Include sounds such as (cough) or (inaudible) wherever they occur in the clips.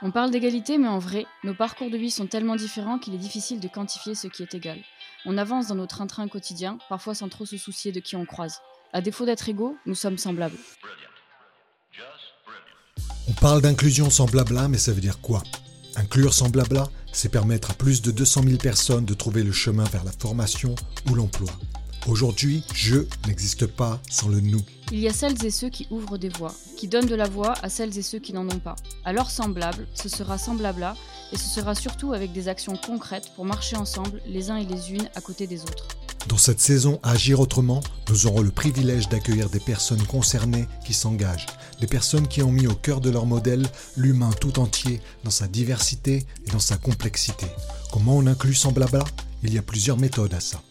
On parle d'égalité, mais en vrai, nos parcours de vie sont tellement différents qu'il est difficile de quantifier ce qui est égal. On avance dans nos train-train quotidien, parfois sans trop se soucier de qui on croise. À défaut d'être égaux, nous sommes semblables. On parle d'inclusion sans blabla, mais ça veut dire quoi? Inclure sans blabla, c'est permettre à plus de 200 000 personnes de trouver le chemin vers la formation ou l'emploi. Aujourd'hui, je n'existe pas sans le nous. Il y a celles et ceux qui ouvrent des voies, qui donnent de la voix à celles et ceux qui n'en ont pas. Alors semblable, ce sera semblable à, et ce sera surtout avec des actions concrètes pour marcher ensemble, les uns et les unes à côté des autres. Dans cette saison Agir autrement, nous aurons le privilège d'accueillir des personnes concernées qui s'engagent, des personnes qui ont mis au cœur de leur modèle l'humain tout entier dans sa diversité et dans sa complexité. Comment on inclut sans blabla Il y a plusieurs méthodes à ça.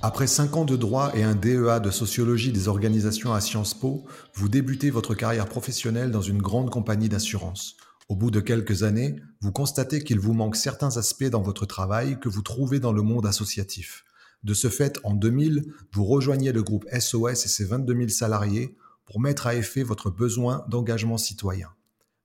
Après 5 ans de droit et un DEA de sociologie des organisations à Sciences Po, vous débutez votre carrière professionnelle dans une grande compagnie d'assurance. Au bout de quelques années, vous constatez qu'il vous manque certains aspects dans votre travail que vous trouvez dans le monde associatif. De ce fait, en 2000, vous rejoignez le groupe SOS et ses 22 000 salariés pour mettre à effet votre besoin d'engagement citoyen.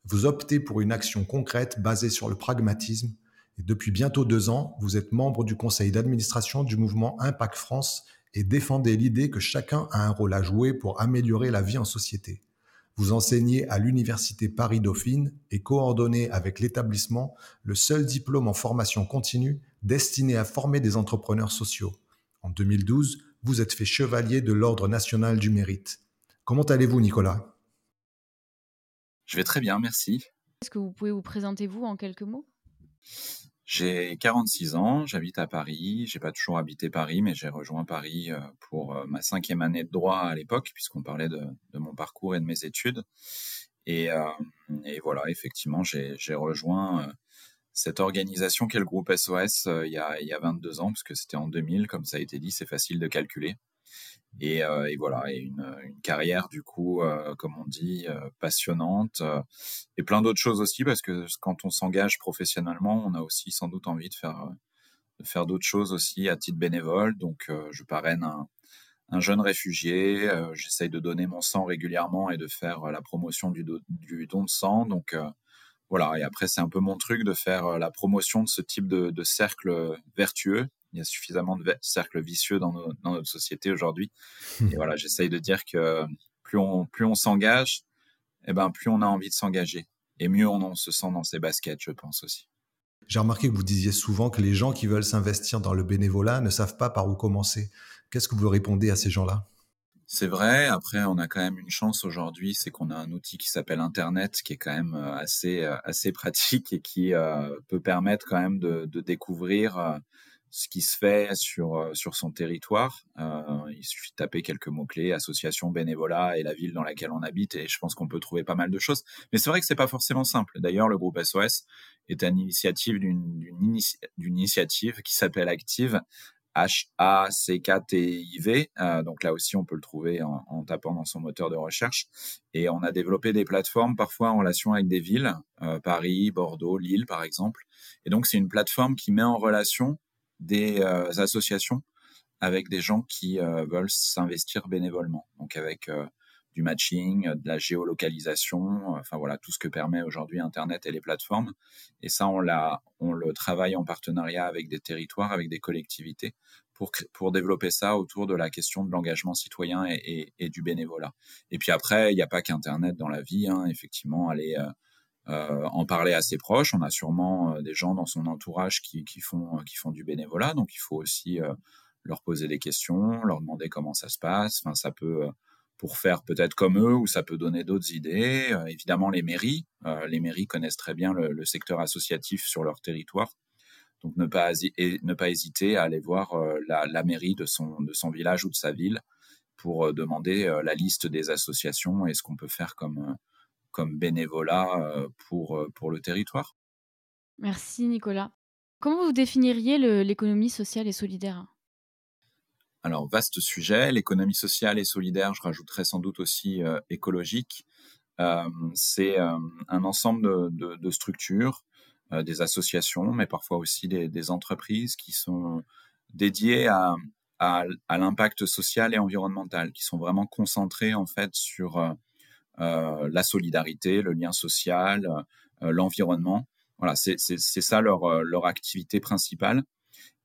Vous optez pour une action concrète basée sur le pragmatisme et depuis bientôt deux ans, vous êtes membre du conseil d'administration du mouvement Impact France et défendez l'idée que chacun a un rôle à jouer pour améliorer la vie en société. Vous enseignez à l'Université Paris-Dauphine et coordonnez avec l'établissement le seul diplôme en formation continue destiné à former des entrepreneurs sociaux. En 2012, vous êtes fait chevalier de l'Ordre national du mérite. Comment allez-vous, Nicolas? Je vais très bien, merci. Est-ce que vous pouvez vous présenter, vous, en quelques mots? J'ai 46 ans, j'habite à Paris. J'ai pas toujours habité Paris, mais j'ai rejoint Paris euh, pour euh, ma cinquième année de droit à l'époque, puisqu'on parlait de, mon parcours et de mes études. Et, euh, voilà, effectivement, j'ai rejoint cette organisation qu'est le groupe SOS il, y a, il y a 22 ans, parce que c'était en 2000, comme ça a été dit, c'est facile de calculer. Et, euh, et, voilà, et une, carrière du coup, euh, comme on dit, euh, passionnante, et plein d'autres choses aussi, parce que quand on s'engage professionnellement, on a aussi sans doute envie de faire, d'autres choses aussi à titre bénévole. Donc, je parraine un, un jeune réfugié, j'essaye de donner mon sang régulièrement et de faire la promotion du, don de sang. Donc, voilà, et après, c'est un peu mon truc de faire la promotion de ce type de cercle vertueux il y a suffisamment de cercles vicieux dans, notre société aujourd'hui. Et voilà, j'essaye de dire que plus on, plus on s'engage, eh ben, plus on a envie de s'engager. Et mieux on, se sent dans ses baskets, je pense aussi. J'ai remarqué que vous disiez souvent que les gens qui veulent s'investir dans le bénévolat ne savent pas par où commencer. Qu'est-ce que vous répondez à ces gens-là? C'est vrai. Après, on a quand même une chance aujourd'hui, c'est qu'on a un outil qui s'appelle Internet, qui est quand même euh, assez euh, assez pratique et qui euh, peut permettre quand même de, de découvrir ce qui se fait sur, euh, sur son territoire. Euh, il suffit de taper quelques mots-clés, association, bénévolat et la ville dans laquelle on habite, et je pense qu'on peut trouver pas mal de choses. Mais c'est vrai que c'est pas forcément simple. D'ailleurs, le groupe SOS est à l'initiative d'une initiative qui s'appelle Active, H-A-C-K-T-I-V. Euh, donc là aussi, on peut le trouver en, en, tapant dans son moteur de recherche. Et on a développé des plateformes parfois en relation avec des villes, euh, Paris, Bordeaux, Lille par exemple. Et donc c'est une plateforme qui met en relation des euh, associations avec des gens qui euh, veulent s'investir bénévolement. Donc avec euh, du matching, de la géolocalisation, enfin voilà tout ce que permet aujourd'hui Internet et les plateformes. Et ça, on l'a, on le travaille en partenariat avec des territoires, avec des collectivités pour pour développer ça autour de la question de l'engagement citoyen et, du bénévolat. Et puis après, il n'y a pas qu'Internet dans la vie. Hein, effectivement, aller en parler à ses proches. On a sûrement euh, des gens dans son entourage qui, font, qui font du bénévolat, donc il faut aussi euh, leur poser des questions, leur demander comment ça se passe. Enfin, ça peut pour faire peut-être comme eux ou ça peut donner d'autres idées. évidemment, les mairies, les mairies connaissent très bien le, le, secteur associatif sur leur territoire. Donc ne pas, ne pas hésiter à aller voir la, la, mairie de son, de son village ou de sa ville pour demander la liste des associations et ce qu'on peut faire comme, comme bénévolat euh, pour, euh, pour le territoire. Merci Nicolas. Comment vous définiriez l'économie sociale et solidaire? Alors, vaste sujet, l'économie sociale et solidaire, je rajouterais sans doute aussi euh, écologique. c'est un ensemble de, de, structures, des associations, mais parfois aussi des, des, entreprises qui sont dédiées à, à, l'impact social et environnemental, qui sont vraiment concentrés en fait sur la solidarité, le lien social, l'environnement. Voilà, c'est ça leur, leur activité principale.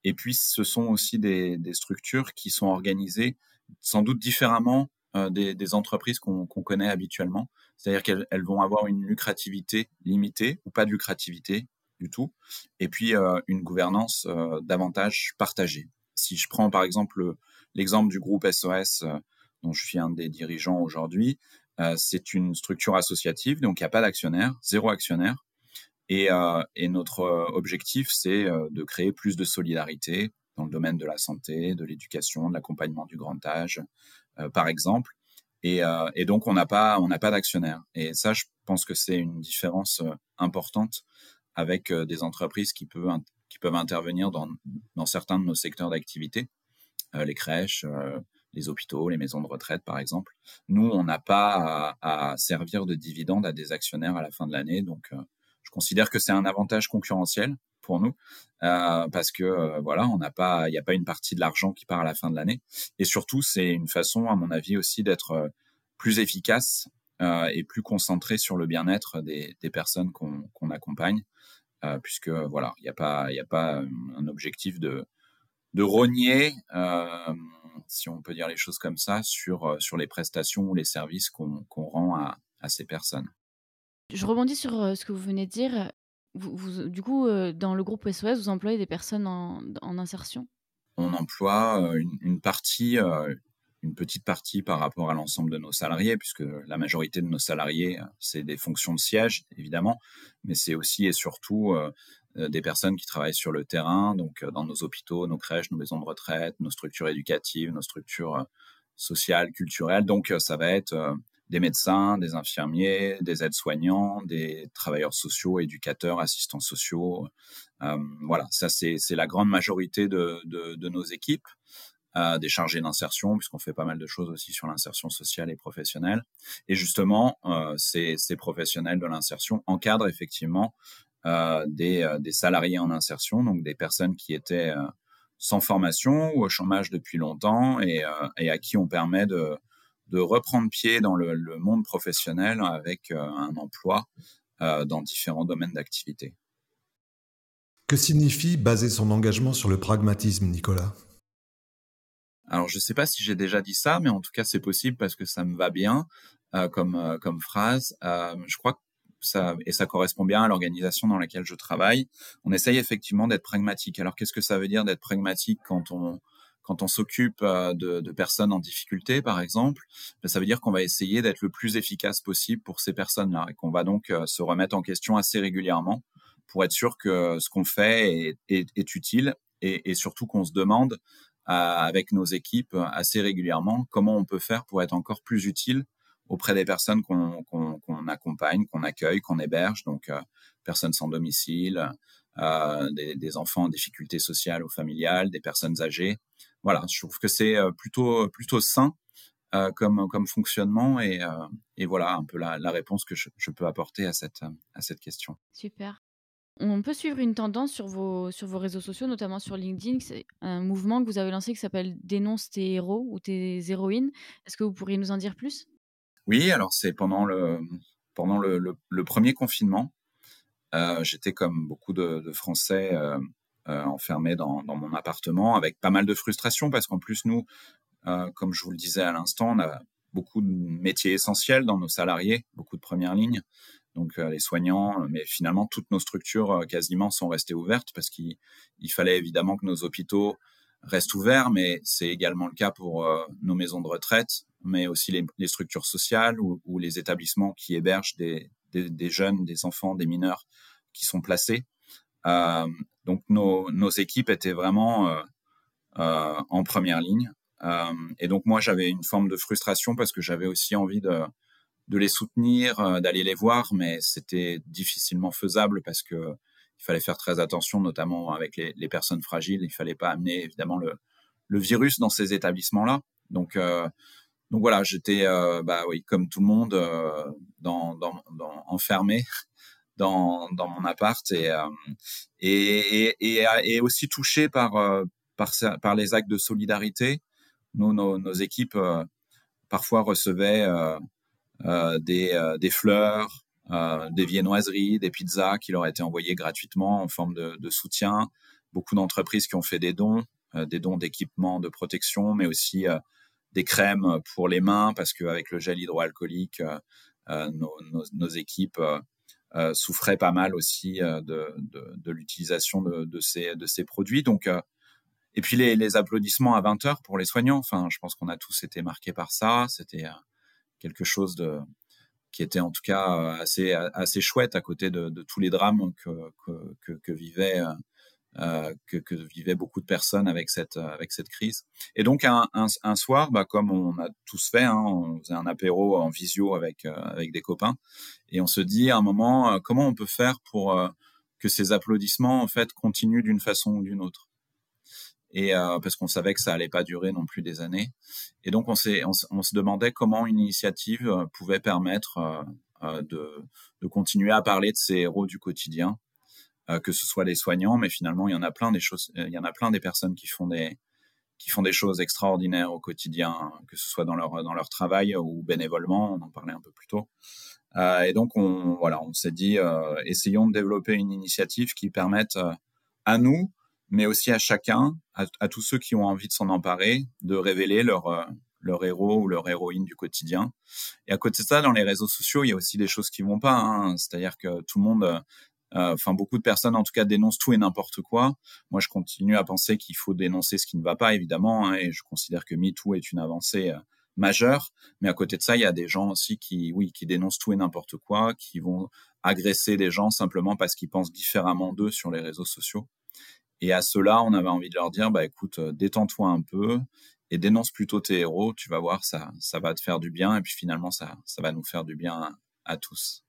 Et puis, ce sont aussi des, structures qui sont organisées sans doute différemment des, entreprises qu'on connaît habituellement. C'est-à-dire qu'elles vont avoir une lucrativité limitée ou pas de lucrativité du tout, et puis euh, une gouvernance euh, davantage partagée. Si je prends par exemple l'exemple du groupe SOS, euh, dont je suis un des dirigeants aujourd'hui, c'est une structure associative, donc il n'y a pas d'actionnaire, zéro actionnaire. Et, et notre objectif, c'est de créer plus de solidarité dans le domaine de la santé, de l'éducation, de l'accompagnement du grand âge, par exemple. Et, donc on n'a pas on pas d'actionnaire. Et ça, je pense que c'est une différence importante avec euh, des entreprises qui peuvent, intervenir dans, certains de nos secteurs d'activité, euh, les crèches, euh, les hôpitaux, les maisons de retraite, par exemple. Nous, on n'a pas à, servir de dividendes à des actionnaires à la fin de l'année. Donc, je considère que c'est un avantage concurrentiel pour nous parce que voilà, on n'a pas, il n'y a pas une partie de l'argent qui part à la fin de l'année. Et surtout, c'est une façon, à mon avis, aussi d'être plus efficace et plus concentré sur le bien-être des, personnes qu'on accompagne. Euh, puisque voilà, il n'y a pas, il a pas un objectif de rogner, euh, si on peut dire les choses comme ça, sur euh, sur les prestations ou les services qu'on rend à, à ces personnes. Je rebondis sur ce que vous venez de dire. Vous, du coup, dans le groupe SOS, vous employez des personnes en, en insertion? On emploie une, une partie, une petite partie par rapport à l'ensemble de nos salariés, puisque la majorité de nos salariés, c'est des fonctions de siège, évidemment, mais c'est aussi et surtout euh, euh, des personnes qui travaillent sur le terrain, donc euh, dans nos hôpitaux, nos crèches, nos maisons de retraite, nos structures éducatives, nos structures sociales, culturelles. Donc ça va être des médecins, des infirmiers, des aides-soignants, des travailleurs sociaux, éducateurs, assistants sociaux. voilà, ça c'est la grande majorité de, nos équipes des chargés d'insertion, puisqu'on fait pas mal de choses aussi sur l'insertion sociale et professionnelle. Et justement, euh, ces, professionnels de l'insertion encadrent effectivement euh, des, euh, des, salariés en insertion, donc des personnes qui étaient euh, sans formation ou au chômage depuis longtemps et, euh, et à qui on permet de, de reprendre pied dans le, le monde professionnel avec un emploi dans différents domaines d'activité. Que signifie baser son engagement sur le pragmatisme, Nicolas? Alors, je ne sais pas si j'ai déjà dit ça, mais en tout cas, c'est possible parce que ça me va bien euh, comme, euh, comme phrase. Euh, je crois que et ça correspond bien à l'organisation dans laquelle je travaille. On essaye effectivement d'être pragmatique. Alors, qu'est-ce que ça veut dire d'être pragmatique quand on quand on s'occupe euh, de, personnes en difficulté, par exemple, ben, ça veut dire qu'on va essayer d'être le plus efficace possible pour ces personnes-là et qu'on va donc euh, se remettre en question assez régulièrement pour être sûr que ce qu'on fait est, utile et, et surtout qu'on se demande avec nos équipes assez régulièrement comment on peut faire pour être encore plus utile auprès des personnes qu'on accompagne, qu'on accueille, qu'on héberge, donc euh, personnes sans domicile, euh, des, enfants en difficulté sociale ou familiale, des personnes âgées. Voilà, je trouve que c'est euh, plutôt plutôt sain comme fonctionnement et, voilà un peu la, réponse que je, peux apporter à cette à cette question. Super. On peut suivre une tendance sur vos, sur vos réseaux sociaux, notamment sur LinkedIn. C'est un mouvement que vous avez lancé qui s'appelle Dénonce tes héros ou tes héroïnes. Est-ce que vous pourriez nous en dire plus? Oui, alors c'est pendant le, pendant le, premier confinement. Euh, J'étais comme beaucoup de, Français euh, euh, enfermé dans, dans, mon appartement avec pas mal de frustration parce qu'en plus, nous, comme je vous le disais à l'instant, on a beaucoup de métiers essentiels dans nos salariés, beaucoup de premières lignes donc les soignants, mais finalement toutes nos structures quasiment sont restées ouvertes parce qu'il fallait évidemment que nos hôpitaux restent ouverts, mais c'est également le cas pour euh, nos maisons de retraite, mais aussi les, structures sociales ou, les établissements qui hébergent des, jeunes, des enfants, des mineurs qui sont placés. Euh, donc nos, équipes étaient vraiment euh, en première ligne. et donc moi j'avais une forme de frustration parce que j'avais aussi envie de les soutenir, d'aller les voir, mais c'était difficilement faisable parce que il fallait faire très attention, notamment avec les, personnes fragiles. Il fallait pas amener évidemment le, virus dans ces établissements-là. Donc, euh, donc voilà, j'étais, euh, bah oui, comme tout le monde, euh, dans, dans, enfermé (laughs) dans, dans mon appart et, euh, et, et, et, et, aussi touché par par, par les actes de solidarité. Nous, nos, nos équipes parfois recevaient des, des fleurs, des viennoiseries, des pizzas qui leur étaient envoyées gratuitement en forme de, de soutien. Beaucoup d'entreprises qui ont fait des dons, des dons d'équipements de protection, mais aussi des crèmes pour les mains parce qu'avec le gel hydroalcoolique, nos, nos, nos, équipes euh, souffrait pas mal aussi euh, de, de, de l'utilisation de, ces, de ces produits. Donc, euh, et puis les, les, applaudissements à 20 heures pour les soignants. Enfin, je pense qu'on a tous été marqués par ça. C'était quelque chose de qui était en tout cas assez assez chouette à côté de, tous les drames que que, que, vivaient euh, que, que, beaucoup de personnes avec cette euh, avec cette crise. Et donc un, un, soir, bah, comme on a tous fait, hein, on faisait un apéro en visio avec euh, avec des copains, et on se dit à un moment comment on peut faire pour que ces applaudissements en fait continuent d'une façon ou d'une autre. Et parce qu'on savait que ça allait pas durer non plus des années. Et donc on s'est on, se demandait comment une initiative pouvait permettre de de continuer à parler de ces héros du quotidien euh, que ce soit les soignants, mais finalement il y en a plein des choses, il y en a plein des personnes qui font des qui font des choses extraordinaires au quotidien, que ce soit dans leur dans leur travail ou bénévolement, on en parlait un peu plus tôt. Euh, et donc on voilà, on s'est dit euh, essayons de développer une initiative qui permette euh, à nous, mais aussi à chacun, à, tous ceux qui ont envie de s'en emparer, de révéler leur euh, leur héros ou leur héroïne du quotidien. Et à côté de ça, dans les réseaux sociaux, il y a aussi des choses qui vont pas. Hein. C'est-à-dire que tout le monde euh, enfin, beaucoup de personnes, en tout cas, dénoncent tout et n'importe quoi. Moi, je continue à penser qu'il faut dénoncer ce qui ne va pas, évidemment, hein, et je considère que MeToo est une avancée euh, majeure. Mais à côté de ça, il y a des gens aussi qui, oui, qui dénoncent tout et n'importe quoi, qui vont agresser des gens simplement parce qu'ils pensent différemment d'eux sur les réseaux sociaux. Et à cela, on avait envie de leur dire, bah écoute, euh, détends-toi un peu et dénonce plutôt tes héros. Tu vas voir, ça, ça va te faire du bien. Et puis finalement, ça, ça va nous faire du bien à tous.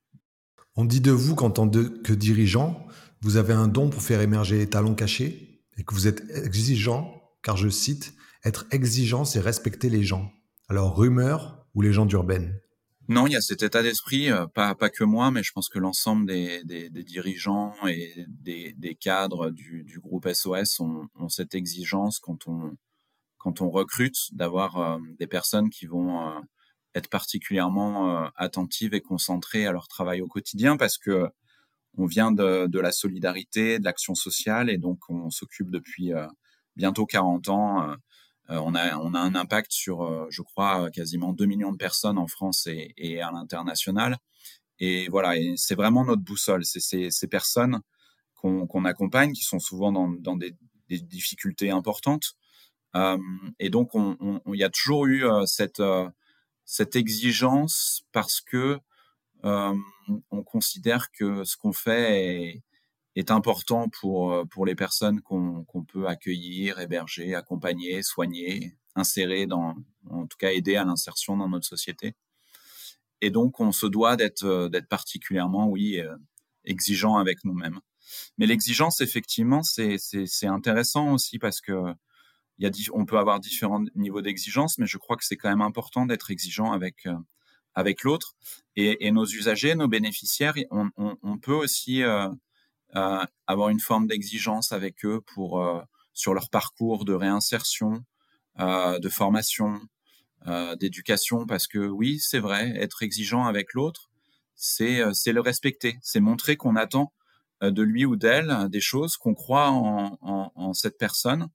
On dit de vous qu'en tant que dirigeant, vous avez un don pour faire émerger les talents cachés et que vous êtes exigeant, car je cite, être exigeant, c'est respecter les gens. Alors, rumeur ou légendes urbaines non, il y a cet état d'esprit, euh, pas, pas que moi, mais je pense que l'ensemble des, des, dirigeants et des, des cadres du, du, groupe SOS ont, cette exigence quand on, quand on recrute d'avoir euh, des personnes qui vont euh, être particulièrement attentives et concentrées à leur travail au quotidien parce que on vient de, de la solidarité, de l'action sociale et donc on s'occupe depuis bientôt 40 ans. Euh, on, a, on a un impact sur, je crois, quasiment 2 millions de personnes en France et, à l'international. Et voilà, et c'est vraiment notre boussole. C'est ces, personnes qu'on accompagne qui sont souvent dans, des, difficultés importantes. Euh, et donc, il on, y a toujours eu cette cette exigence parce que euh, on considère que ce qu'on fait est, est, important pour euh, pour les personnes qu'on qu'on peut accueillir, héberger, accompagner, soigner, insérer dans, en tout cas aider à l'insertion dans notre société. Et donc on se doit d'être euh, particulièrement, oui, euh, exigeant avec nous-mêmes. Mais l'exigence, effectivement, c'est intéressant aussi parce que y a, on peut avoir différents niveaux d'exigence, mais je crois que c'est quand même important d'être exigeant avec avec l'autre et, nos usagers, nos bénéficiaires, on, peut aussi avoir une forme d'exigence avec eux pour euh, sur leur parcours de réinsertion, euh, de formation, euh, d'éducation, parce que oui, c'est vrai, être exigeant avec l'autre, c'est c'est le respecter, c'est montrer qu'on attend de lui ou d'elle des choses, qu'on croit en, cette personne.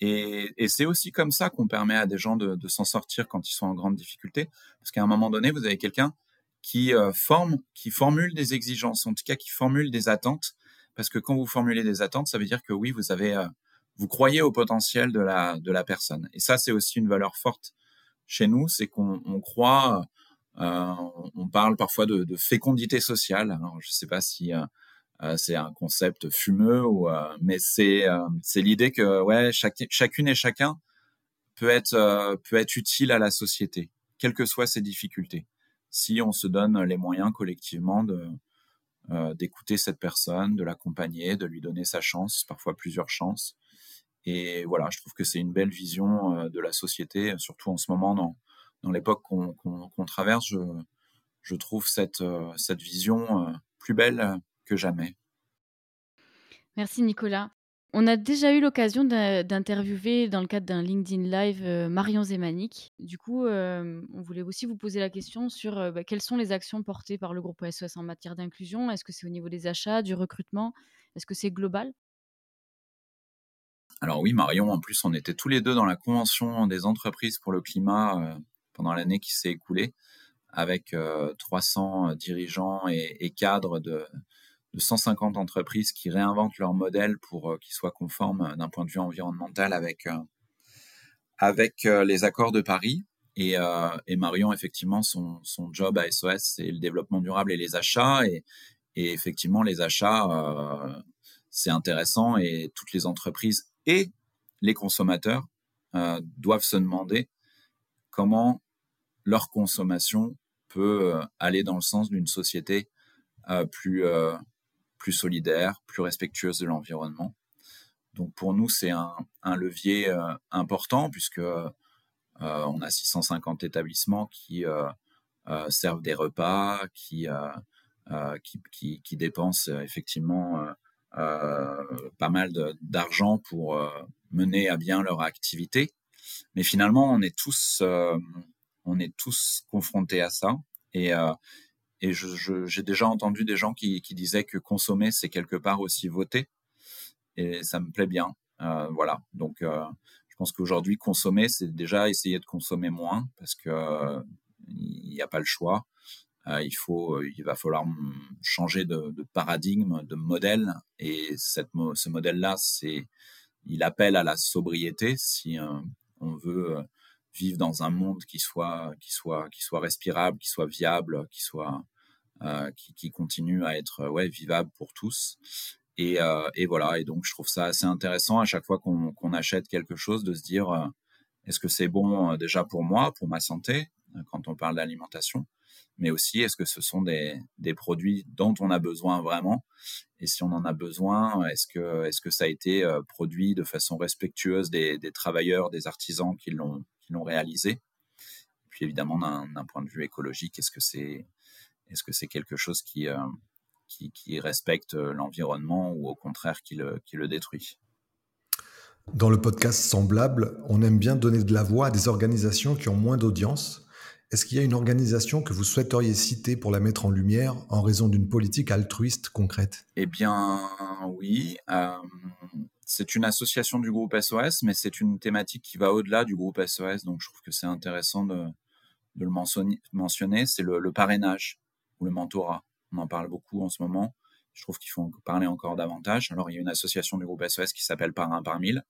Et, c'est aussi comme ça qu'on permet à des gens de s'en sortir quand ils sont en grande difficulté, parce qu'à un moment donné, vous avez quelqu'un qui euh, forme, qui formule des exigences, en tout cas qui formule des attentes, parce que quand vous formulez des attentes, ça veut dire que oui, vous avez, euh, vous croyez au potentiel de la de la personne. Et ça, c'est aussi une valeur forte chez nous, c'est qu'on on croit, euh, on parle parfois de, de fécondité sociale. Alors, je ne sais pas si euh, euh, c'est un concept fumeux, ou, euh, mais c'est euh, c'est l'idée que ouais, chaque, chacune et chacun peut être peut être utile à la société, quelles que soient ses difficultés, si on se donne les moyens collectivement de d'écouter cette personne, de l'accompagner, de lui donner sa chance, parfois plusieurs chances. Et voilà, je trouve que c'est une belle vision de la société, surtout en ce moment dans, dans l'époque qu'on traverse. Je, je trouve cette, cette vision plus belle que jamais. Merci Nicolas. On a déjà eu l'occasion d'interviewer dans le cadre d'un LinkedIn Live euh, Marion Zemanik. Du coup, euh, on voulait aussi vous poser la question sur euh, bah, quelles sont les actions portées par le groupe SOS en matière d'inclusion? Est-ce que c'est au niveau des achats, du recrutement? Est-ce que c'est global? Alors oui, Marion, en plus, on était tous les deux dans la convention des entreprises pour le climat pendant l'année qui s'est écoulée, avec 300 dirigeants et cadres de, de 150 entreprises qui réinventent leur modèle pour euh, qu'ils soient conformes euh, d'un point de vue environnemental avec, euh, avec les accords de Paris. Et, Marion, effectivement, son, son, job à SOS, c'est le développement durable et les achats. Et effectivement, les achats, c'est intéressant et toutes les entreprises et les consommateurs doivent se demander comment leur consommation peut aller dans le sens d'une société plus, plus solidaire, plus respectueuse de l'environnement. Donc pour nous, c'est un, levier euh, important puisque euh, on a 650 établissements qui euh, servent des repas, qui, qui, qui, dépensent effectivement pas mal d'argent pour mener à bien leur activité. Mais finalement, on est tous, on est tous confrontés à ça. Et, et j'ai déjà entendu des gens qui, disaient que consommer, c'est quelque part aussi voter. Et ça me plaît bien. Euh, voilà. Donc, euh, je pense qu'aujourd'hui, consommer, c'est déjà essayer de consommer moins parce que il n'y a pas le choix. Euh, il faut, il va falloir changer de, paradigme, de modèle. Et cette, ce modèle-là, il appelle à la sobriété si on veut vivre dans un monde qui soit, qui soit, qui soit respirable, qui soit viable, qui soit, euh, qui, continue à être ouais, vivable pour tous. Et, euh, et, voilà, et donc je trouve ça assez intéressant à chaque fois qu'on achète quelque chose de se dire euh, est-ce que c'est bon déjà pour moi, pour ma santé, quand on parle d'alimentation, mais aussi est-ce que ce sont des, des, produits dont on a besoin vraiment? Et si on en a besoin, est-ce que, est que ça a été produit de façon respectueuse des, des travailleurs, des artisans qui l'ont réalisé Puis évidemment, d'un point de vue écologique, est-ce que c'est est-ce que c'est quelque chose qui, euh, qui, respecte euh, l'environnement ou au contraire qui le, qui le détruit? Dans le podcast Semblable, on aime bien donner de la voix à des organisations qui ont moins d'audience. Est-ce qu'il y a une organisation que vous souhaiteriez citer pour la mettre en lumière en raison d'une politique altruiste concrète? Eh bien, oui. Euh, c'est une association du groupe SOS, mais c'est une thématique qui va au-delà du groupe SOS, donc je trouve que c'est intéressant de, le mentionner. C'est le, parrainage ou le mentorat. On en parle beaucoup en ce moment. Je trouve qu'il faut en parler encore davantage. Alors, il y a une association du groupe SOS qui s'appelle Parrain par mille.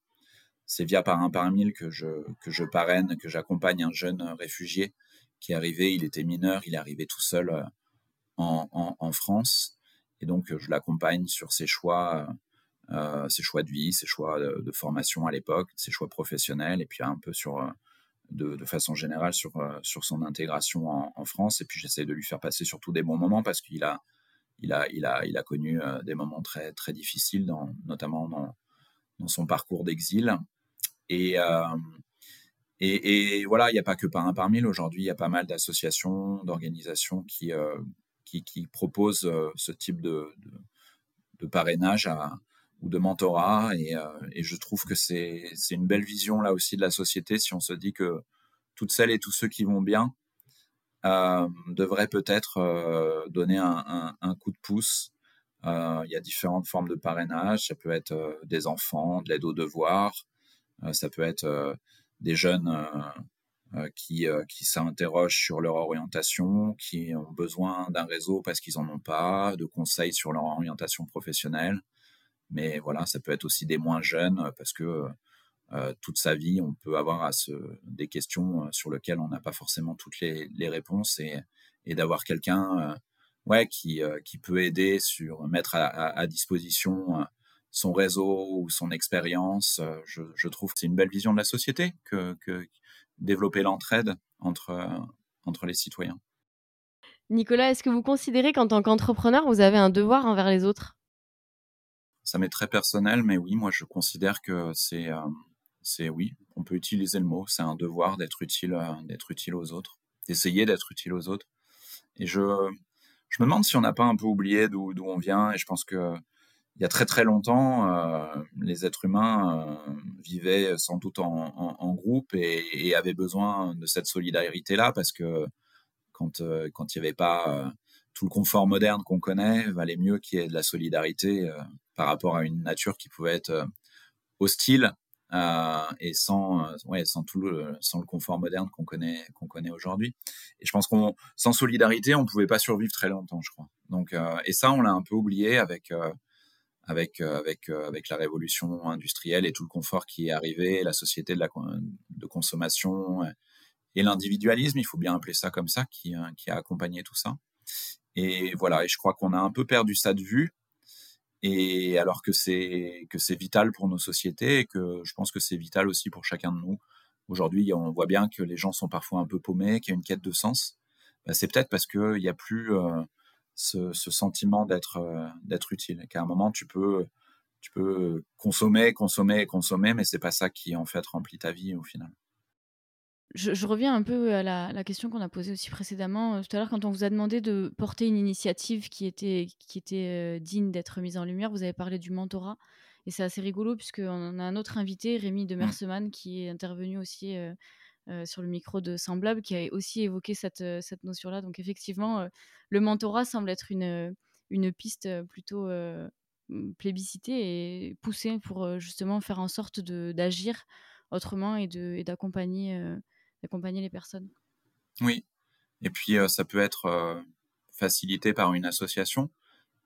C'est via Parrain par mille que je, que je parraine, que j'accompagne un jeune réfugié qui est arrivé, il était mineur, il est arrivé tout seul euh, en, en, France. Et donc, je l'accompagne sur ses choix, euh, ses choix de vie, ses choix de, formation à l'époque, ses choix professionnels, et puis un peu sur euh, de, façon générale sur, euh, sur son intégration en, France. Et puis j'essaie de lui faire passer surtout des bons moments parce qu'il a, il a, il a, il a connu euh, des moments très, très difficiles, dans, notamment dans, dans son parcours d'exil. Et, euh, et, voilà, il n'y a pas que par un par mille. Aujourd'hui, il y a pas mal d'associations, d'organisations qui, euh, qui, qui, proposent ce type de, de, de parrainage à, ou de mentorat. Et, euh, je trouve que c'est une belle vision là aussi de la société si on se dit que toutes celles et tous ceux qui vont bien euh, devraient peut-être euh, donner un, un, coup de pouce. Il y a différentes formes de parrainage. Ça peut être des enfants, de l'aide aux devoirs. ça peut être des jeunes qui, qui s'interrogent sur leur orientation, qui ont besoin d'un réseau parce qu'ils en ont pas, de conseils sur leur orientation professionnelle. Mais voilà, ça peut être aussi des moins jeunes euh, parce que euh, toute sa vie, on peut avoir des questions euh, sur lesquelles on n'a pas forcément toutes les, réponses et, d'avoir quelqu'un ouais, qui, peut aider sur mettre à, disposition son réseau ou son expérience. Je, trouve que c'est une belle vision de la société que développer l'entraide entre, entre les citoyens. Nicolas, est-ce que vous considérez qu'en tant qu'entrepreneur, vous avez un devoir envers les autres? Ça m'est très personnel, mais oui, moi je considère que c'est, euh, c'est oui, on peut utiliser le mot, c'est un devoir d'être utile, euh, utile aux autres, d'essayer d'être utile aux autres. Et je, je me demande si on n'a pas un peu oublié d'où, on vient, et je pense que il y a très très longtemps, les êtres humains vivaient sans doute en, groupe et, et, avaient besoin de cette solidarité-là parce que quand quand il n'y avait pas tout le confort moderne qu'on connaît, valait mieux qu'il y ait de la solidarité euh, par rapport à une nature qui pouvait être euh, hostile euh, et sans, ouais, sans tout le, sans le confort moderne qu'on connaît, qu'on connaît aujourd'hui. Et je pense qu'on, sans solidarité, on pouvait pas survivre très longtemps, je crois. Donc, et ça, on l'a un peu oublié avec, avec, avec, avec la révolution industrielle et tout le confort qui est arrivé, la société de la de consommation et l'individualisme, il faut bien appeler ça comme ça, qui, qui a accompagné tout ça. Et voilà, et je crois qu'on a un peu perdu ça de vue. Et alors que c'est que c'est vital pour nos sociétés et que je pense que c'est vital aussi pour chacun de nous. Aujourd'hui, on voit bien que les gens sont parfois un peu paumés, qu'il y a une quête de sens. Bah, c'est peut-être parce qu'il n'y a plus euh, ce, ce, sentiment d'être euh, d'être utile. Qu'à un moment, tu peux tu peux consommer, consommer, consommer, mais c'est pas ça qui en fait remplit ta vie au final. Je, reviens un peu à la, question qu'on a posée aussi précédemment euh, tout à l'heure quand on vous a demandé de porter une initiative qui était, qui était euh, digne d'être mise en lumière. Vous avez parlé du mentorat et c'est assez rigolo puisqu'on a un autre invité, Rémi de. Merseman, qui est intervenu aussi euh, sur le micro de Semblable, qui a aussi évoqué cette, cette notion-là. Donc effectivement, le mentorat semble être une, une piste plutôt plébiscitée et poussée pour justement faire en sorte d'agir autrement et d'accompagner d'accompagner les personnes. Oui, et puis euh, ça peut être euh, facilité par une association,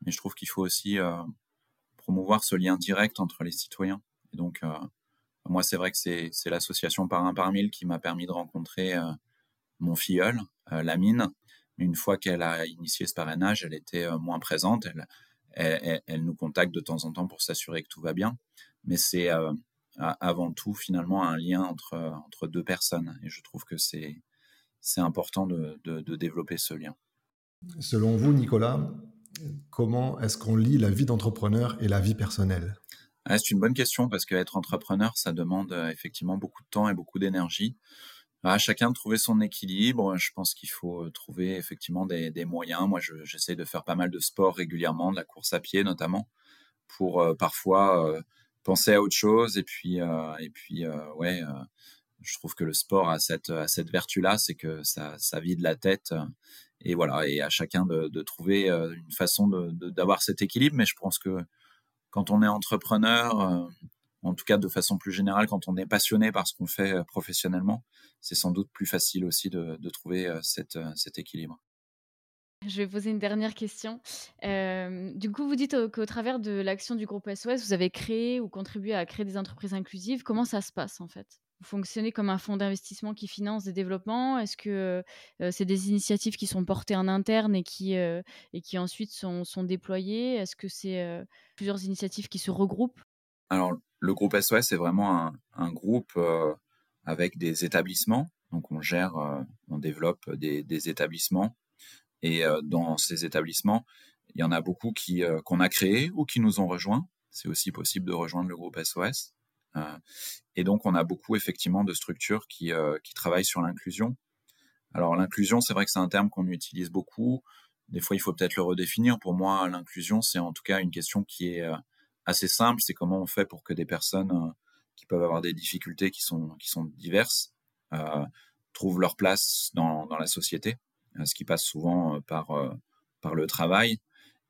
mais je trouve qu'il faut aussi euh, promouvoir ce lien direct entre les citoyens. Et donc, moi, c'est vrai que c'est l'association Par un par mille qui m'a permis de rencontrer mon filleul, Lamine. Une fois qu'elle a initié ce parrainage, elle était moins présente. Elle, elle, nous contacte de temps en temps pour s'assurer que tout va bien. Mais c'est avant tout finalement un lien entre, entre deux personnes. Et je trouve que c'est, c'est important de, de, développer ce lien. Selon vous, Nicolas, comment est-ce qu'on lit la vie d'entrepreneur et la vie personnelle? Ah, C'est une bonne question parce qu'être entrepreneur, ça demande euh, effectivement beaucoup de temps et beaucoup d'énergie. À chacun de trouver son équilibre. Je pense qu'il faut euh, trouver effectivement des, des moyens. Moi, j'essaie de faire pas mal de sport régulièrement, de la course à pied notamment, pour euh, parfois penser à autre chose. Et puis, euh, et puis euh, ouais, euh, je trouve que le sport a cette, cette vertu-là, c'est que ça, ça vide la tête. Et voilà, et à chacun de, trouver une façon d'avoir cet équilibre. Mais je pense que quand on est entrepreneur, en tout cas de façon plus générale, quand on est passionné par ce qu'on fait professionnellement, c'est sans doute plus facile aussi de, trouver cet équilibre. Je vais poser une dernière question. du coup, vous dites qu'au travers de l'action du groupe SOS, vous avez créé ou contribué à créer des entreprises inclusives. Comment ça se passe en fait? Vous fonctionnez comme un fonds d'investissement qui finance des développements? Est-ce que c'est des initiatives qui sont portées en interne et qui, et qui ensuite sont, sont déployées? Est-ce que c'est plusieurs initiatives qui se regroupent? Alors, le groupe SOS c'est vraiment un, groupe avec des établissements. Donc, on gère, on développe des, des établissements et euh, dans ces établissements, il y en a beaucoup qui euh, qu'on a créés ou qui nous ont rejoints. C'est aussi possible de rejoindre le groupe SOS. Euh, et donc, on a beaucoup effectivement de structures qui, qui travaillent sur l'inclusion. Alors, l'inclusion, c'est vrai que c'est un terme qu'on utilise beaucoup. Des fois, il faut peut-être le redéfinir. Pour moi, l'inclusion, c'est en tout cas une question qui est assez simple. C'est comment on fait pour que des personnes qui peuvent avoir des difficultés qui sont, qui sont diverses trouvent leur place dans, dans la société. Euh, ce qui passe souvent euh, par, euh, par le travail.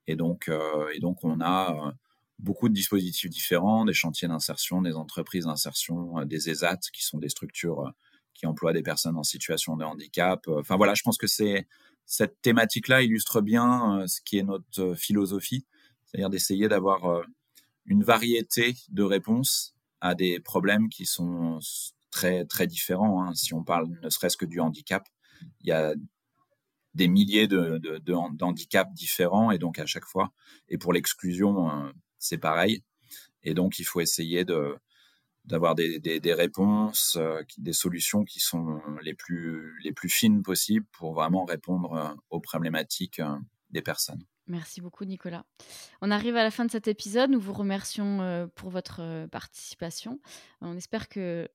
Et donc, et donc on a beaucoup de dispositifs différents, des chantiers d'insertion, des entreprises d'insertion, des ESAT, qui sont des structures qui emploient des personnes en situation de handicap. Enfin voilà, je pense que c'est cette thématique-là illustre bien ce qui est notre philosophie, c'est-à-dire d'essayer d'avoir une variété de réponses à des problèmes qui sont très très différents. Hein. Si on parle ne serait-ce que du handicap, il y a des milliers de, handicaps différents et donc à chaque fois. Et pour l'exclusion, euh, c'est pareil. Et donc il faut essayer de d'avoir des, réponses, euh, des solutions qui sont les plus les plus fines possibles pour vraiment répondre euh, aux problématiques des personnes. Merci beaucoup Nicolas. On arrive à la fin de cet épisode. Nous vous remercions pour votre participation. On espère que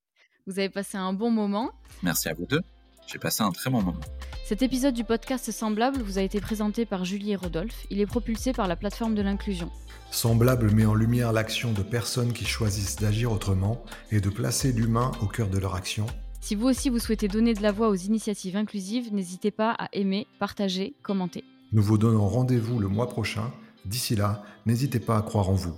vous avez passé un bon moment. Merci à vous deux. J'ai passé un très bon moment. Cet épisode du podcast Semblable vous a été présenté par Julie et Rodolphe. Il est propulsé par la plateforme de l'inclusion. Semblable met en lumière l'action de personnes qui choisissent d'agir autrement et de placer l'humain au cœur de leur action. Si vous aussi vous souhaitez donner de la voix aux initiatives inclusives, n'hésitez pas à aimer, partager, commenter. Nous vous donnons rendez-vous le mois prochain. D'ici là, n'hésitez pas à croire en vous.